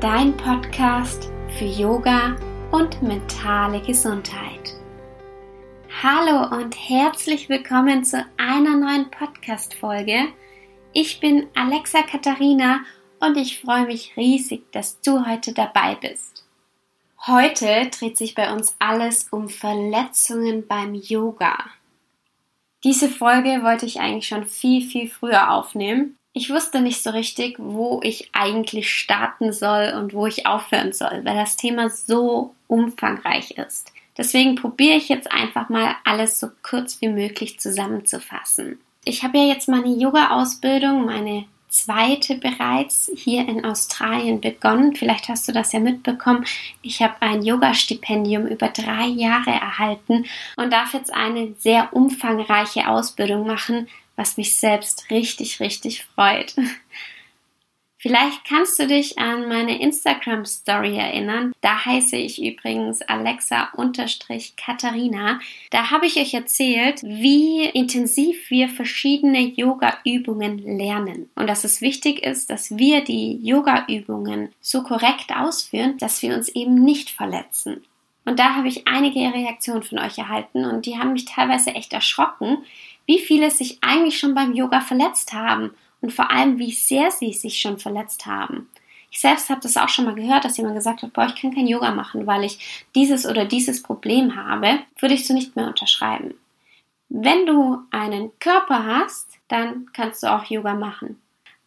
dein Podcast für Yoga und mentale Gesundheit. Hallo und herzlich willkommen zu einer neuen Podcast-Folge. Ich bin Alexa Katharina und ich freue mich riesig, dass du heute dabei bist. Heute dreht sich bei uns alles um Verletzungen beim Yoga. Diese Folge wollte ich eigentlich schon viel, viel früher aufnehmen, ich wusste nicht so richtig, wo ich eigentlich starten soll und wo ich aufhören soll, weil das Thema so umfangreich ist. Deswegen probiere ich jetzt einfach mal alles so kurz wie möglich zusammenzufassen. Ich habe ja jetzt meine Yoga-Ausbildung, meine zweite bereits hier in Australien begonnen. Vielleicht hast du das ja mitbekommen. Ich habe ein Yoga-Stipendium über drei Jahre erhalten und darf jetzt eine sehr umfangreiche Ausbildung machen, was mich selbst richtig, richtig freut. Vielleicht kannst du dich an meine Instagram Story erinnern. Da heiße ich übrigens Alexa-Katharina. Da habe ich euch erzählt, wie intensiv wir verschiedene Yoga-Übungen lernen. Und dass es wichtig ist, dass wir die Yoga-Übungen so korrekt ausführen, dass wir uns eben nicht verletzen. Und da habe ich einige Reaktionen von euch erhalten und die haben mich teilweise echt erschrocken, wie viele sich eigentlich schon beim Yoga verletzt haben und vor allem, wie sehr sie sich schon verletzt haben. Ich selbst habe das auch schon mal gehört, dass jemand gesagt hat, boah, ich kann kein Yoga machen, weil ich dieses oder dieses Problem habe, würde ich so nicht mehr unterschreiben. Wenn du einen Körper hast, dann kannst du auch Yoga machen.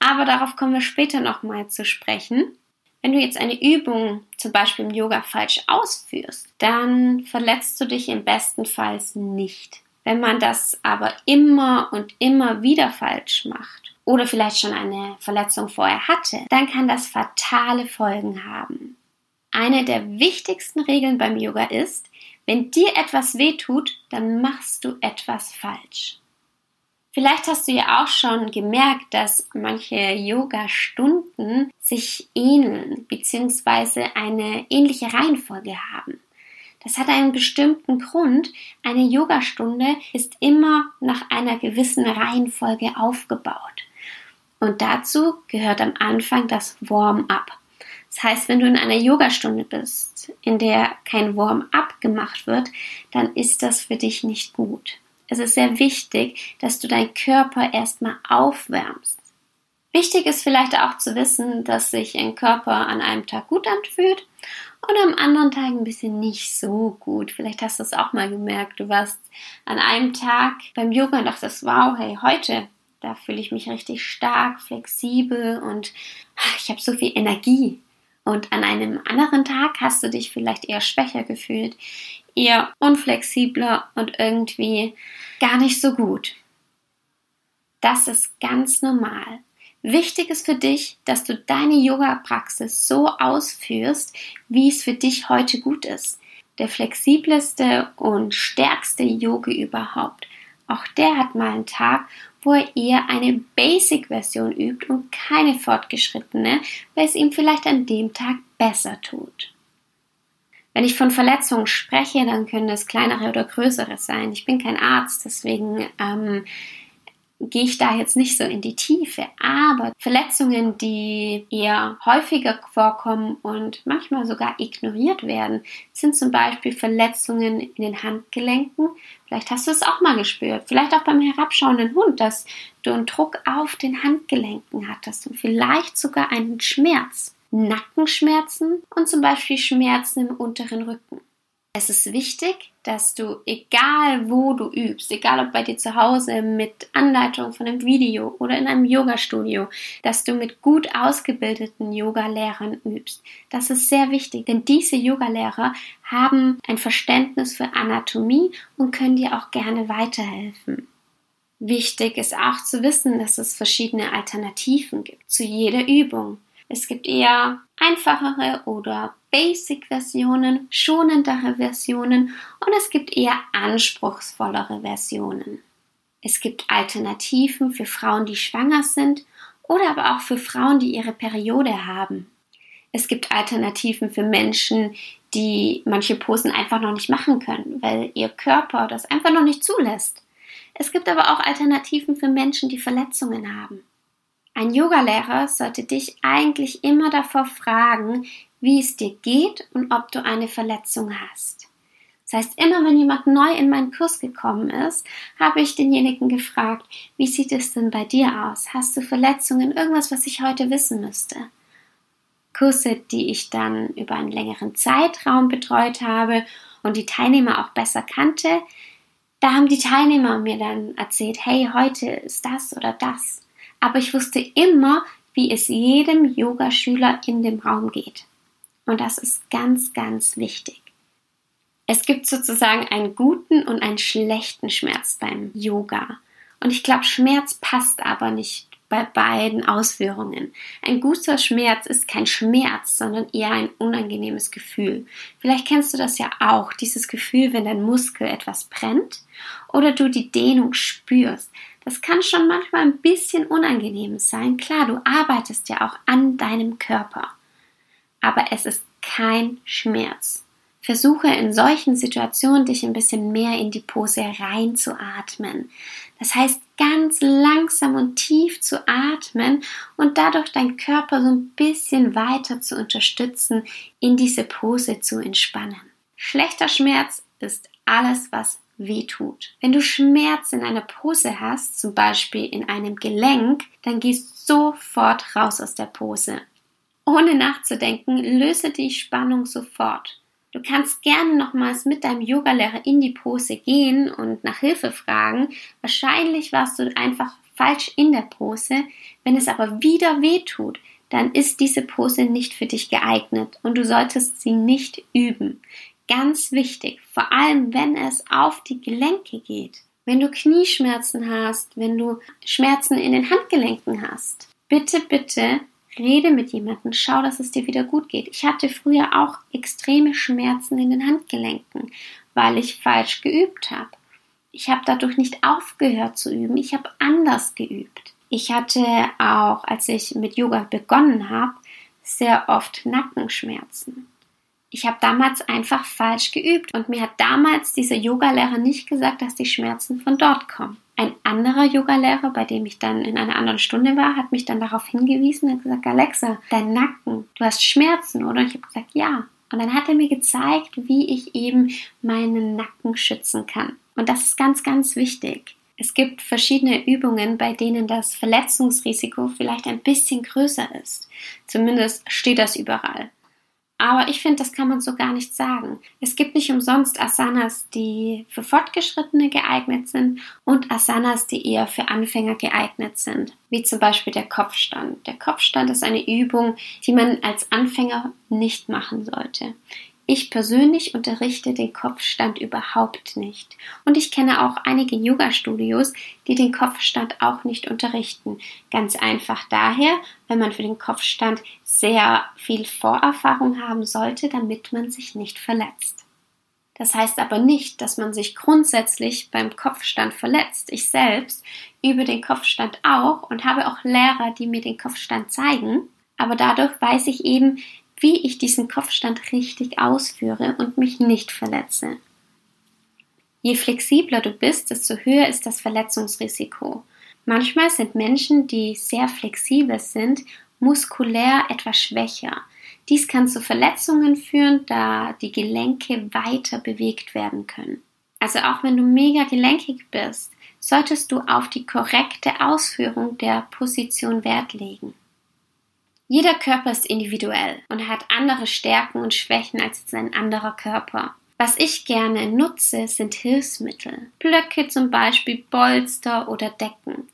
Aber darauf kommen wir später nochmal zu sprechen. Wenn du jetzt eine Übung zum Beispiel im Yoga falsch ausführst, dann verletzt du dich im besten Fall nicht. Wenn man das aber immer und immer wieder falsch macht oder vielleicht schon eine Verletzung vorher hatte, dann kann das fatale Folgen haben. Eine der wichtigsten Regeln beim Yoga ist, wenn dir etwas wehtut, dann machst du etwas falsch. Vielleicht hast du ja auch schon gemerkt, dass manche Yoga-Stunden sich ähneln bzw. eine ähnliche Reihenfolge haben. Das hat einen bestimmten Grund. Eine Yogastunde ist immer nach einer gewissen Reihenfolge aufgebaut. Und dazu gehört am Anfang das Warm-up. Das heißt, wenn du in einer Yogastunde bist, in der kein Warm-up gemacht wird, dann ist das für dich nicht gut. Es ist sehr wichtig, dass du deinen Körper erstmal aufwärmst. Wichtig ist vielleicht auch zu wissen, dass sich ein Körper an einem Tag gut anfühlt und am anderen Tag ein bisschen nicht so gut. Vielleicht hast du es auch mal gemerkt. Du warst an einem Tag beim Yoga und dachtest, wow, hey, heute, da fühle ich mich richtig stark, flexibel und ich habe so viel Energie. Und an einem anderen Tag hast du dich vielleicht eher schwächer gefühlt, eher unflexibler und irgendwie gar nicht so gut. Das ist ganz normal. Wichtig ist für dich, dass du deine Yoga-Praxis so ausführst, wie es für dich heute gut ist. Der flexibleste und stärkste Yogi überhaupt. Auch der hat mal einen Tag, wo er eher eine Basic-Version übt und keine fortgeschrittene, weil es ihm vielleicht an dem Tag besser tut. Wenn ich von Verletzungen spreche, dann können es kleinere oder größere sein. Ich bin kein Arzt, deswegen ähm, gehe ich da jetzt nicht so in die Tiefe. Aber Verletzungen, die eher häufiger vorkommen und manchmal sogar ignoriert werden, sind zum Beispiel Verletzungen in den Handgelenken. Vielleicht hast du es auch mal gespürt. Vielleicht auch beim herabschauenden Hund, dass du einen Druck auf den Handgelenken hattest und vielleicht sogar einen Schmerz. Nackenschmerzen und zum Beispiel Schmerzen im unteren Rücken. Es ist wichtig, dass du, egal wo du übst, egal ob bei dir zu Hause mit Anleitung von einem Video oder in einem Yoga-Studio, dass du mit gut ausgebildeten Yoga-Lehrern übst. Das ist sehr wichtig, denn diese Yoga-Lehrer haben ein Verständnis für Anatomie und können dir auch gerne weiterhelfen. Wichtig ist auch zu wissen, dass es verschiedene Alternativen gibt zu jeder Übung. Es gibt eher einfachere oder Basic-Versionen, schonendere Versionen und es gibt eher anspruchsvollere Versionen. Es gibt Alternativen für Frauen, die schwanger sind oder aber auch für Frauen, die ihre Periode haben. Es gibt Alternativen für Menschen, die manche Posen einfach noch nicht machen können, weil ihr Körper das einfach noch nicht zulässt. Es gibt aber auch Alternativen für Menschen, die Verletzungen haben. Ein Yogalehrer sollte dich eigentlich immer davor fragen, wie es dir geht und ob du eine Verletzung hast. Das heißt, immer wenn jemand neu in meinen Kurs gekommen ist, habe ich denjenigen gefragt, wie sieht es denn bei dir aus? Hast du Verletzungen? Irgendwas, was ich heute wissen müsste? Kurse, die ich dann über einen längeren Zeitraum betreut habe und die Teilnehmer auch besser kannte, da haben die Teilnehmer mir dann erzählt, hey, heute ist das oder das aber ich wusste immer, wie es jedem Yogaschüler in dem Raum geht. Und das ist ganz, ganz wichtig. Es gibt sozusagen einen guten und einen schlechten Schmerz beim Yoga. Und ich glaube, Schmerz passt aber nicht bei beiden Ausführungen. Ein guter Schmerz ist kein Schmerz, sondern eher ein unangenehmes Gefühl. Vielleicht kennst du das ja auch, dieses Gefühl, wenn dein Muskel etwas brennt oder du die Dehnung spürst. Das kann schon manchmal ein bisschen unangenehm sein. Klar, du arbeitest ja auch an deinem Körper. Aber es ist kein Schmerz. Versuche in solchen Situationen dich ein bisschen mehr in die Pose reinzuatmen. Das heißt, ganz langsam und tief zu atmen und dadurch deinen Körper so ein bisschen weiter zu unterstützen, in diese Pose zu entspannen. Schlechter Schmerz ist alles, was weh tut. Wenn du Schmerz in einer Pose hast, zum Beispiel in einem Gelenk, dann gehst sofort raus aus der Pose. Ohne nachzudenken, löse die Spannung sofort. Du kannst gerne nochmals mit deinem Yogalehrer in die Pose gehen und nach Hilfe fragen. Wahrscheinlich warst du einfach falsch in der Pose. Wenn es aber wieder weh tut, dann ist diese Pose nicht für dich geeignet und du solltest sie nicht üben. Ganz wichtig, vor allem wenn es auf die Gelenke geht. Wenn du Knieschmerzen hast, wenn du Schmerzen in den Handgelenken hast, bitte, bitte rede mit jemandem, schau, dass es dir wieder gut geht. Ich hatte früher auch extreme Schmerzen in den Handgelenken, weil ich falsch geübt habe. Ich habe dadurch nicht aufgehört zu üben, ich habe anders geübt. Ich hatte auch, als ich mit Yoga begonnen habe, sehr oft Nackenschmerzen ich habe damals einfach falsch geübt und mir hat damals dieser Yogalehrer nicht gesagt, dass die Schmerzen von dort kommen. Ein anderer Yogalehrer, bei dem ich dann in einer anderen Stunde war, hat mich dann darauf hingewiesen und gesagt, Alexa, dein Nacken, du hast Schmerzen, oder? Und ich habe gesagt, ja. Und dann hat er mir gezeigt, wie ich eben meinen Nacken schützen kann. Und das ist ganz, ganz wichtig. Es gibt verschiedene Übungen, bei denen das Verletzungsrisiko vielleicht ein bisschen größer ist. Zumindest steht das überall. Aber ich finde, das kann man so gar nicht sagen. Es gibt nicht umsonst Asanas, die für Fortgeschrittene geeignet sind und Asanas, die eher für Anfänger geeignet sind, wie zum Beispiel der Kopfstand. Der Kopfstand ist eine Übung, die man als Anfänger nicht machen sollte. Ich persönlich unterrichte den Kopfstand überhaupt nicht. Und ich kenne auch einige Yoga-Studios, die den Kopfstand auch nicht unterrichten. Ganz einfach daher, weil man für den Kopfstand sehr viel Vorerfahrung haben sollte, damit man sich nicht verletzt. Das heißt aber nicht, dass man sich grundsätzlich beim Kopfstand verletzt. Ich selbst übe den Kopfstand auch und habe auch Lehrer, die mir den Kopfstand zeigen. Aber dadurch weiß ich eben, wie ich diesen Kopfstand richtig ausführe und mich nicht verletze. Je flexibler du bist, desto höher ist das Verletzungsrisiko. Manchmal sind Menschen, die sehr flexibel sind, muskulär etwas schwächer. Dies kann zu Verletzungen führen, da die Gelenke weiter bewegt werden können. Also auch wenn du mega gelenkig bist, solltest du auf die korrekte Ausführung der Position Wert legen. Jeder Körper ist individuell und hat andere Stärken und Schwächen als ein anderer Körper. Was ich gerne nutze, sind Hilfsmittel. Blöcke zum Beispiel, Bolster oder Decken.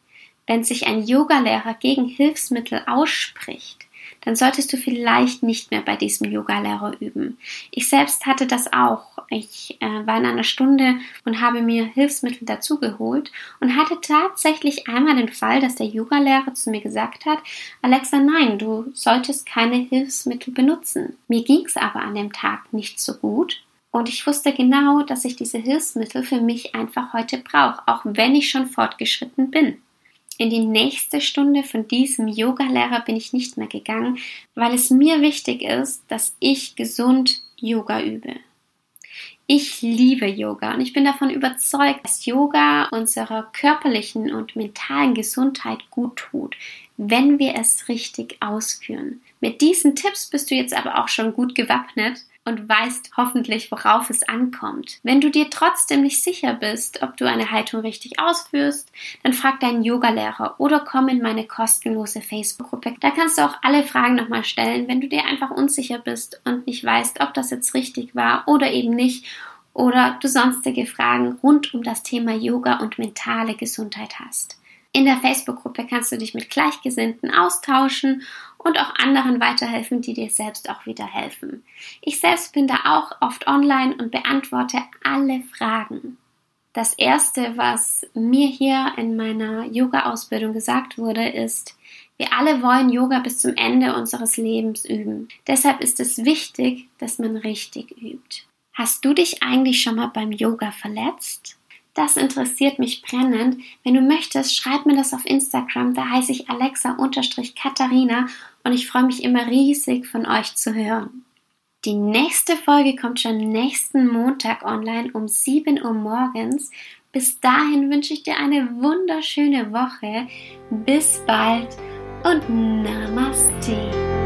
Wenn sich ein Yogalehrer gegen Hilfsmittel ausspricht, dann solltest du vielleicht nicht mehr bei diesem Yogalehrer üben. Ich selbst hatte das auch. Ich äh, war in einer Stunde und habe mir Hilfsmittel dazugeholt und hatte tatsächlich einmal den Fall, dass der Yogalehrer zu mir gesagt hat, Alexa, nein, du solltest keine Hilfsmittel benutzen. Mir ging es aber an dem Tag nicht so gut. Und ich wusste genau, dass ich diese Hilfsmittel für mich einfach heute brauche, auch wenn ich schon fortgeschritten bin. In die nächste Stunde von diesem Yogalehrer bin ich nicht mehr gegangen, weil es mir wichtig ist, dass ich gesund Yoga übe. Ich liebe Yoga und ich bin davon überzeugt, dass Yoga unserer körperlichen und mentalen Gesundheit gut tut, wenn wir es richtig ausführen. Mit diesen Tipps bist du jetzt aber auch schon gut gewappnet und weißt hoffentlich, worauf es ankommt. Wenn du dir trotzdem nicht sicher bist, ob du eine Haltung richtig ausführst, dann frag deinen Yogalehrer oder komm in meine kostenlose Facebook-Gruppe. Da kannst du auch alle Fragen nochmal stellen, wenn du dir einfach unsicher bist und nicht weißt, ob das jetzt richtig war oder eben nicht oder du sonstige Fragen rund um das Thema Yoga und mentale Gesundheit hast. In der Facebook-Gruppe kannst du dich mit Gleichgesinnten austauschen und auch anderen weiterhelfen, die dir selbst auch wieder helfen. Ich selbst bin da auch oft online und beantworte alle Fragen. Das erste, was mir hier in meiner Yoga-Ausbildung gesagt wurde, ist, wir alle wollen Yoga bis zum Ende unseres Lebens üben. Deshalb ist es wichtig, dass man richtig übt. Hast du dich eigentlich schon mal beim Yoga verletzt? Das interessiert mich brennend. Wenn du möchtest, schreib mir das auf Instagram. Da heiße ich Alexa-Katharina und ich freue mich immer riesig von euch zu hören. Die nächste Folge kommt schon nächsten Montag online um 7 Uhr morgens. Bis dahin wünsche ich dir eine wunderschöne Woche. Bis bald und Namaste.